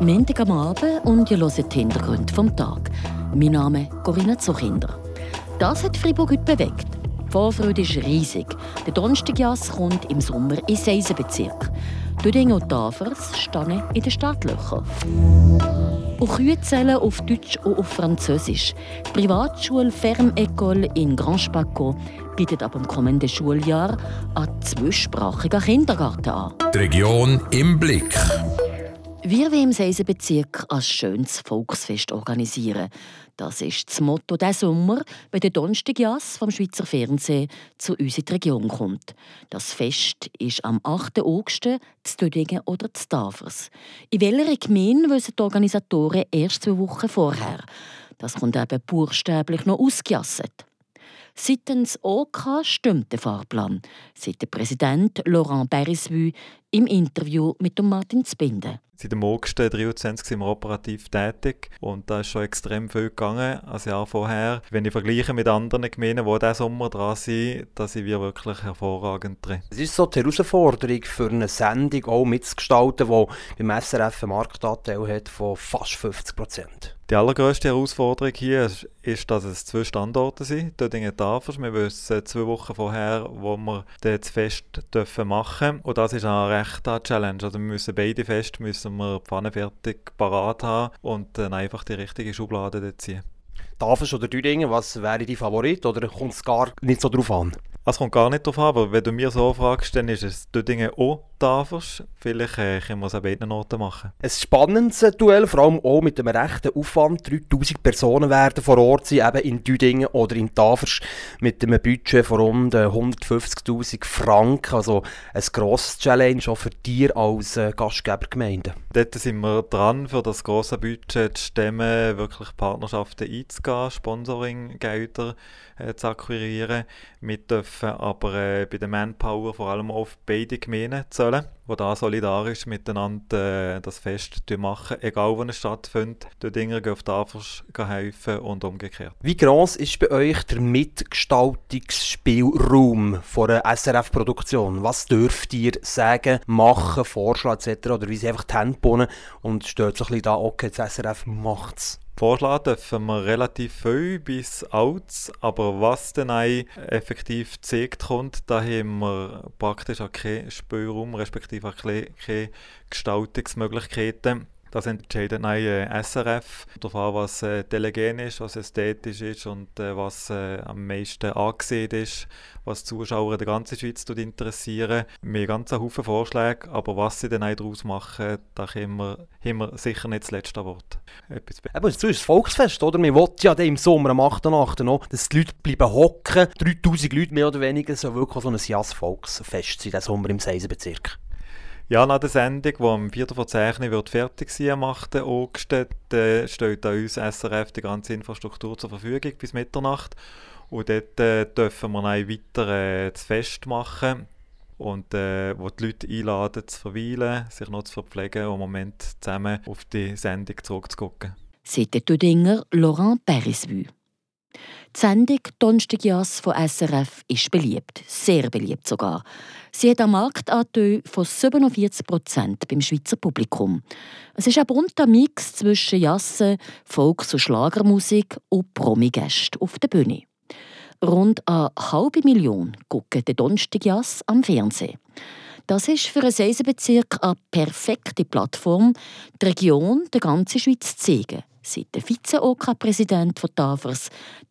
Montag am Abend und ihr hört die Hintergründe vom Tag. Mein Name ist Corinna Zuchinder. Das hat Freiburg heute bewegt. Die Vorfreude ist riesig. Der Donnerstagjass kommt im Sommer in Seisenbezirk. Duding und Tafers stehen in den Startlöchern. Und Kühe zählen auf Deutsch und auf Französisch. Die Privatschule Ferme École in Grand Spaco bietet ab dem kommenden Schuljahr einen zweisprachigen Kindergarten an. Die Region im Blick. Wir wollen im Seisenbezirk ein schönes Volksfest organisieren. Das ist das Motto diesen Sommer, wenn der Donnerstagjass vom Schweizer Fernsehen zu uns in die Region kommt. Das Fest ist am 8. August zu Dödingen oder zu Tafers. In welcher Gemeinde wissen die Organisatoren erst zwei Wochen vorher. Das kommt eben buchstäblich noch ausgejasset. Seitens OK stimmt der Fahrplan, sagt der Präsident Laurent Berisvue im Interview mit Martin Zbinden. Seit dem August 23 sind wir operativ tätig und da ist schon extrem viel gegangen als Jahr vorher. Wenn ich vergleiche mit anderen Gemeinden, die diesen Sommer dran sind, da sind wir wirklich hervorragend drin. Es ist so die Herausforderung für eine Sendung auch mitzugestalten, die beim SRF einen Marktanteil hat von fast 50 Prozent. Die allergrößte Herausforderung hier ist, ist, dass es zwei Standorte sind, Dödingen Tafers. Wir wissen zwei Wochen vorher, wo wir das Fest dürfen machen dürfen. Und das ist eine rechte Challenge. Also wir müssen beide Feste müssen wir Pfanne fertig parat haben und dann einfach die richtige Schublade ziehen. Tafers oder Düdingen, was wäre dein Favorit oder kommt es gar nicht so drauf an? Es kommt gar nicht darauf an, aber wenn du mir so fragst, dann ist es Düdingen auch Tafers. Vielleicht äh, können wir es an beiden Orten machen. Ein spannendes Duell, vor allem auch mit einem rechten Aufwand. 3000 Personen werden vor Ort sein, eben in Düdingen oder in Tafers, mit einem Budget von rund 150'000 Franken. Also ein grosses Challenge auch für dich als äh, Gastgebergemeinde. Dort sind wir dran, für das grosse Budget zu stemmen, wirklich Partnerschaften einzugehen, Sponsoringgelder äh, zu akquirieren. Wir dürfen aber äh, bei der Manpower vor allem auf beide Gemeinden zahlen, die da solidarisch miteinander äh, das Fest machen, egal wo es stattfindet. Die Dinge gehen auf die Tafels helfen und umgekehrt. Wie groß ist bei euch der Mitgestaltungsspielraum von einer SRF-Produktion? Was dürft ihr sagen, machen, vorschlagen etc.? Oder wie sie einfach die Hände und steht so ein bisschen da, okay, das SRF macht es? Vorschlagen dürfen wir relativ viel bis alt, aber was dann effektiv gezeigt kommt, da haben wir praktisch auch keinen Spielraum, respektive auch keine Gestaltungsmöglichkeiten. Das entscheidet äh, SRF, darauf was äh, telegen ist, was ästhetisch ist und äh, was äh, am meisten angesehen ist, was Zuschauer in der ganzen Schweiz interessieren. Wir haben ganz Haufen Vorschläge, aber was sie dann daraus machen, da haben wir, haben wir sicher nicht das letzte Wort. Aber es ist das Volksfest, oder? Wir wollen ja im Sommer am 8. Nacht noch, dass die Leute bleiben hocken. 3000 Leute mehr oder weniger, so wirklich so ein Jas-Volksfest sein, Sommer im Seisenbezirk. Ja, nach der Sendung, die am 4. vor 10 wird fertig sein am 8. August, äh, steht uns SRF die ganze Infrastruktur zur Verfügung bis Mitternacht. Und dort äh, dürfen wir dann weiter äh, das Fest machen und äh, wo die Leute einladen zu verweilen, sich noch zu verpflegen und im Moment zusammen auf die Sendung zurückzugucken. C'était Dinger Laurent Perisvue. Die Sendung «Donnerstagjas» von SRF ist beliebt, sehr beliebt sogar. Sie hat einen Marktanteil von 47 Prozent beim Schweizer Publikum. Es ist ein bunter Mix zwischen Jassen, Volks- und Schlagermusik und Promi-Gästen auf der Bühne. Rund eine halbe Million gucken den Donnerstagjas am Fernsehen. Das ist für einen Seisenbezirk eine perfekte Plattform, die Region der ganzen Schweiz zu zeigen seit der Vize-OK-Präsident von Tafers,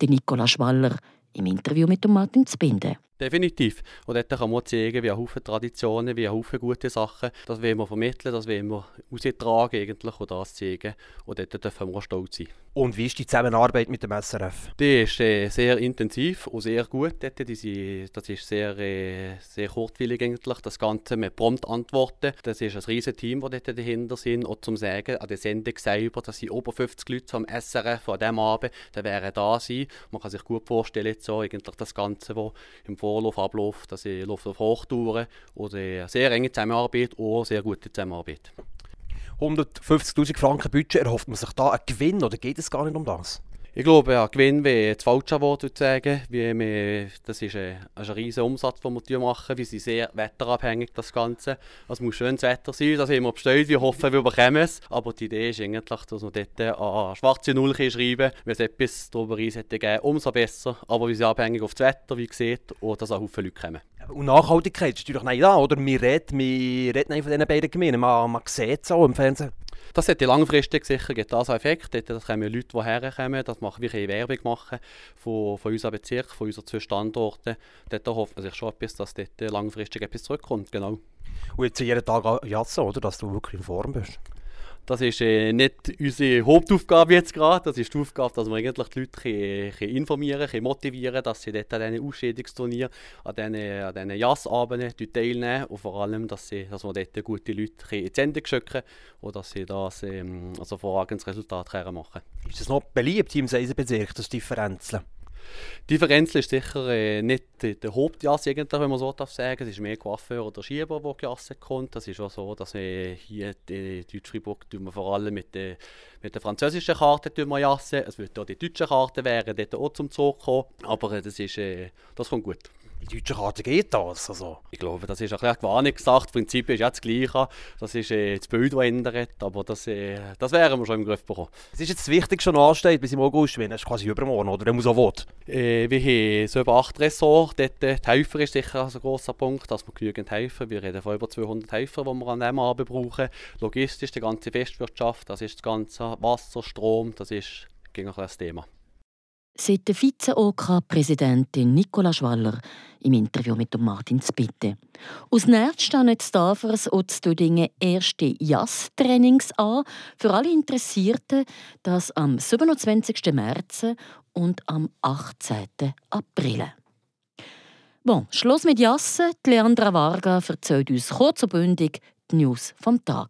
Nicola Schwaller, im Interview mit Martin Zbinden. Definitiv. Und dort kann man zeigen, wie Haufen Traditionen, wie Haufen gute Sachen. Das wollen wir vermitteln, das wollen wir austragen eigentlich und das zeigen. Und dort dürfen wir auch stolz sein. Und wie ist die Zusammenarbeit mit dem SRF? Die ist äh, sehr intensiv und sehr gut. Dort. Sind, das ist sehr, äh, sehr kurzwillig eigentlich, das Ganze mit prompt antworten. Das ist ein riesiges Team, das dort dahinter sind. Und zum Sagen, an der Sendung selber, dass sind über 50 Leute am SRF an diesem Abend, die wären da sein. Man kann sich gut vorstellen, so, eigentlich das Ganze, was im Vorlauf abläuft, dass sie läuft auf Hochtouren eine sehr enge Zusammenarbeit oder sehr gute Zusammenarbeit. 150'000 Franken Budget, erhofft man sich da einen Gewinn oder geht es gar nicht um das? Ich glaube, ja, Gewinn wäre das falsche Wort zu sagen. Wir, das ist ein, ein riesiger Umsatz, den wir machen. Wir sind sehr wetterabhängig, das Ganze. Es muss schönes Wetter sein, das haben wir bestellt. Wir hoffen, wir bekommen es. Aber die Idee ist eigentlich, dass wir dort an schwarze Null schreiben Wenn es etwas darüber hätte geben, umso besser. Aber wir sind abhängig auf das Wetter, wie gesagt, und dass auch viele Leute kommen. Und Nachhaltigkeit ist natürlich nicht da, oder? Wir reden, wir reden von diesen beiden Gemeinden. Man, man sieht es auch im Fernsehen. Das hat langfristig sicher gibt das Effekt. Dort kommen Leute, die herkommen, das machen wir Werbung machen von, von unserem Bezirk, von unseren zwei Standorten. Dort hofft man sich schon etwas, dass dort langfristig etwas zurückkommt. Genau. Und jetzt jeden Tag jassen, oder? Dass du wirklich in Form bist. Das ist äh, nicht unsere Hauptaufgabe jetzt gerade. Das ist die Aufgabe, dass wir eigentlich die Leute können, können informieren können, motivieren dass sie dort an diesen Ausscheidungsturnieren, an diesen, an diesen teilnehmen und vor allem, dass, sie, dass wir dort gute Leute in die Sendung schicken und dass sie das ähm, also vorragendes Resultat machen können. Ist es noch beliebt im Seisenbezirk, das Differenzeln? Die Differenz ist sicher äh, nicht der Hauptjasse, wenn man so darf sagen. Es ist mehr Coiffeur oder Schieber, der Jasse kommt. Das ist auch so, dass wir hier in Deutsch-Fribourg vor allem mit der, mit der französischen Karte jassen. Es wird auch die deutsche Karte wären dort auch zum Zug kommen. Aber äh, das, ist, äh, das kommt gut. In deutschen Karten geht das. Also. Ich glaube, das ist ein eine gesagt. Das Prinzip ist ja das Gleiche. Das ist äh, das Bild, das ändert. Aber das, äh, das wären wir schon im Griff bekommen. Das ist jetzt das Wichtigste, was ansteht bis im August. Das ist quasi übermorgen, oder? Der muss auch. Äh, wir haben so über acht Ressorts. Dort, äh, die Helfer ist sicher ein großer Punkt, dass wir genügend helfen. Wir reden von über 200 Helfern, die wir an diesem Abend brauchen. Logistisch, die ganze Festwirtschaft, das ist das ganze Wasser, Strom, das ist ein Thema sagt der Vize-OK-Präsidentin Nicola Schwaller im Interview mit Martin Spitte. Aus Nerz stehen jetzt Tafers und Stüdingen erste Jazz-Trainings an für alle Interessierten, das am 27. März und am 18. April. Bon, Schluss mit Jassen. Leandra Varga erzählt uns kurz und bündig die News vom Tag.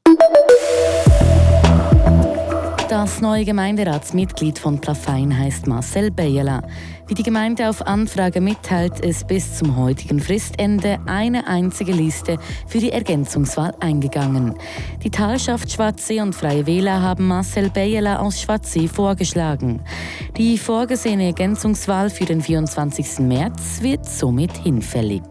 Das neue Gemeinderatsmitglied von Plafein heißt Marcel Beyela. Wie die Gemeinde auf Anfrage mitteilt, ist bis zum heutigen Fristende eine einzige Liste für die Ergänzungswahl eingegangen. Die Talschaft Schwarzsee und Freie Wähler haben Marcel Beyela aus Schwarzsee vorgeschlagen. Die vorgesehene Ergänzungswahl für den 24. März wird somit hinfällig.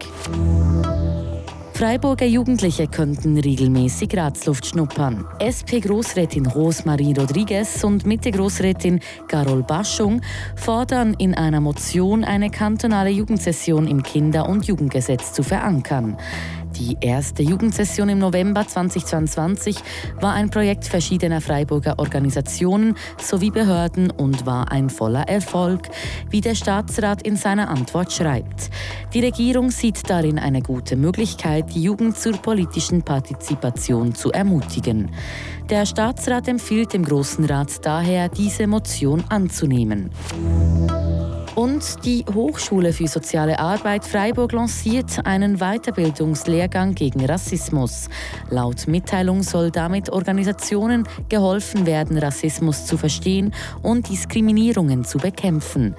Freiburger Jugendliche könnten regelmäßig Ratsluft schnuppern. SP-Großrätin Rosmarie Rodriguez und Mitte-Großrätin Carol Baschung fordern in einer Motion eine kantonale Jugendsession im Kinder- und Jugendgesetz zu verankern. Die erste Jugendsession im November 2022 war ein Projekt verschiedener Freiburger Organisationen sowie Behörden und war ein voller Erfolg, wie der Staatsrat in seiner Antwort schreibt. Die Regierung sieht darin eine gute Möglichkeit, die Jugend zur politischen Partizipation zu ermutigen. Der Staatsrat empfiehlt dem Großen Rat daher, diese Motion anzunehmen. Und die Hochschule für soziale Arbeit Freiburg lanciert einen Weiterbildungslehrgang gegen Rassismus. Laut Mitteilung soll damit Organisationen geholfen werden, Rassismus zu verstehen und Diskriminierungen zu bekämpfen.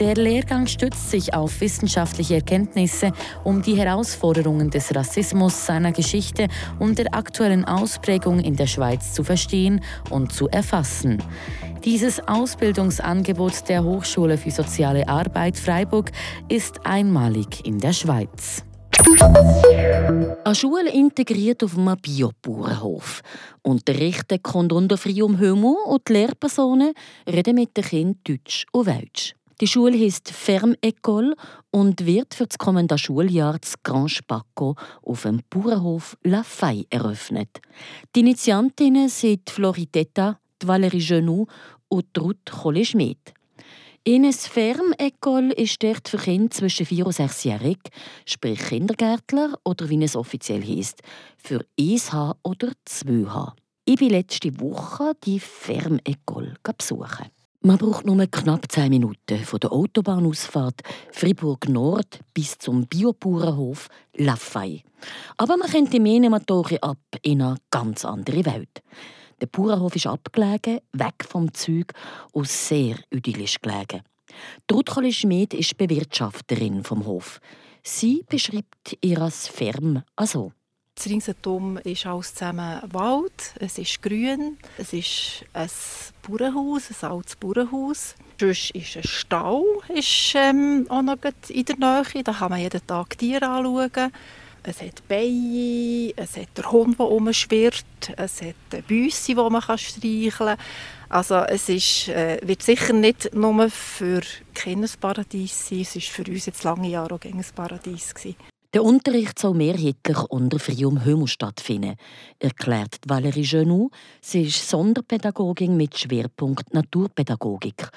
Der Lehrgang stützt sich auf wissenschaftliche Erkenntnisse, um die Herausforderungen des Rassismus, seiner Geschichte und der aktuellen Ausprägung in der Schweiz zu verstehen und zu erfassen. Dieses Ausbildungsangebot der Hochschule für soziale Arbeit Freiburg ist einmalig in der Schweiz. Eine Schule integriert auf einem Biobauernhof. Unterrichten kommt unter Frium Hömo und die Lehrpersonen reden mit den Kindern Deutsch und Welsch. Die Schule heißt Fermecole und wird für das kommende Schuljahr das Grand Spaco auf dem Bauernhof La Faye eröffnet. Die Initiantinnen sind Floritetta, Valérie Genoux und Ruth Kohle-Schmidt. Ines Fermecole ist dort für Kinder zwischen 4 und 6 Jahren, sprich Kindergärtler oder wie es offiziell heisst, für 1H oder 2H. Ich bin letzte Woche die Fermecole besuchen. Man braucht nur knapp 10 Minuten von der Autobahnausfahrt Fribourg Nord bis zum Biobauernhof Lafay. Aber man kennt die Motoren ab in eine ganz andere Welt. Der Bauernhof ist abgelegen, weg vom Zug und sehr idyllisch gelegen. Trudcholi Schmid ist Bewirtschafterin vom Hof. Sie beschreibt ihr Ferm also. Ringsherum ist alles zusammen Wald, es ist grün, es ist ein Bauernhaus, ein altes Bauernhaus. Sonst ist ein Stall ist, ähm, auch noch in der Nähe. Da kann man jeden Tag Tiere anschauen. Es hat Beine, es hat der Hund, der rumschwirrt, es hat Büsse, die man streicheln kann. Also es ist, äh, wird sicher nicht nur für Kinder ein Paradies sein, es war für uns jetzt lange Jahre auch ein Paradies. Gewesen. Der Unterricht soll mehrheitlich unter Frium Hömel stattfinden, erklärt Valérie Genoux. Sie ist Sonderpädagogin mit Schwerpunkt Naturpädagogik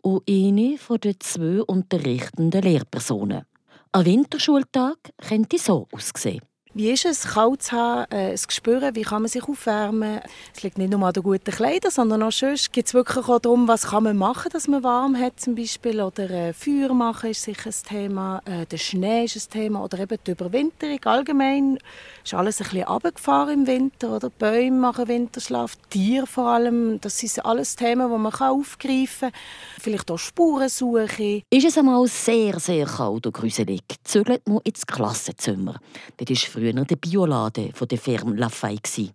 und eine der zwei unterrichtenden Lehrpersonen. Ein Winterschultag könnte so aussehen. Wie ist es, kalt zu haben, äh, es zu spüren, wie kann man sich aufwärmen? Es liegt nicht nur an den guten Kleidern, sondern auch sonst geht es wirklich auch darum, was kann man machen, dass man warm hat zum Beispiel. Oder äh, Feuer machen ist sicher ein Thema, äh, der Schnee ist ein Thema oder eben die Überwinterung. Allgemein ist alles ein bisschen runtergefahren im Winter. Oder? Bäume machen Winterschlaf, Tiere vor allem, das sind alles Themen, die man aufgreifen kann. Vielleicht auch Spurensuche. Ist es einmal sehr, sehr kalt und gruselig, zögert man ins Klassenzimmer. Das ist früher der Bioladen der Firma Lafay. Die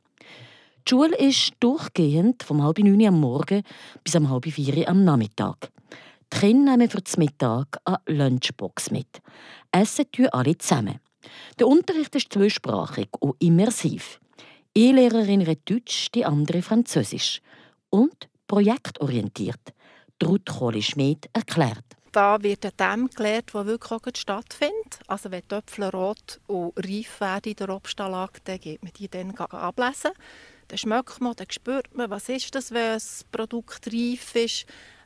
Schule ist durchgehend vom halb neun am Morgen bis am halb vier am Nachmittag. Die Kinder nehmen für den Mittag eine Lunchbox mit. Essen tun alle zusammen. Der Unterricht ist zweisprachig und immersiv. Eine Lehrerin redet Deutsch, die andere Französisch. Und projektorientiert. Ruth Kohli-Schmidt erklärt. Da wird an dem gelehrt, was wirklich auch stattfindet. Also wenn die Äpfel rot und reif werden in der Obstanlage, dann geht man die dann ablesen. Dann schmeckt man, dann spürt man, was ist das, wenn das Produkt reif ist.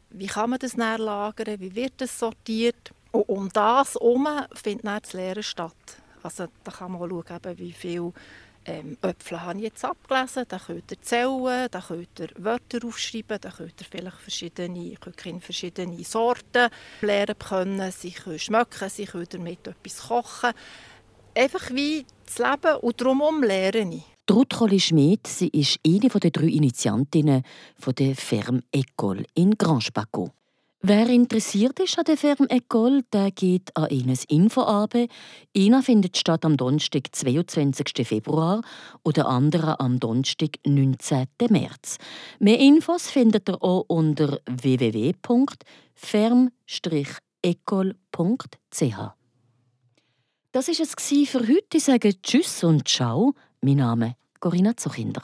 Wie kann man das näher lagern, wie wird das sortiert. Und um das herum findet dann das Lehren statt. Also da kann man auch schauen, wie viel ähm, Äpfel habe ich jetzt abgelesen, dann könnt ihr zählen, dann könnt ihr Wörter aufschreiben, dann könnt ihr vielleicht verschiedene, könnt verschiedene Sorten lernen können, sie können schmecken, sie können damit etwas kochen. Einfach wie das Leben und darum lernen ich. Ruth Colli-Schmidt sie ist eine der drei Initiantinnen der Ferme École in Grand Spaco. Wer interessiert ist an der Firma Ecole, der geht an Ihnen Info ab. Einer findet statt am Donnerstag, 22. Februar und der andere am Donnerstag, 19. März. Mehr Infos findet ihr auch unter www.ferm-ecole.ch. Das war es für heute. Ich sage Tschüss und Ciao. Mein Name ist Corinna Zuchinder.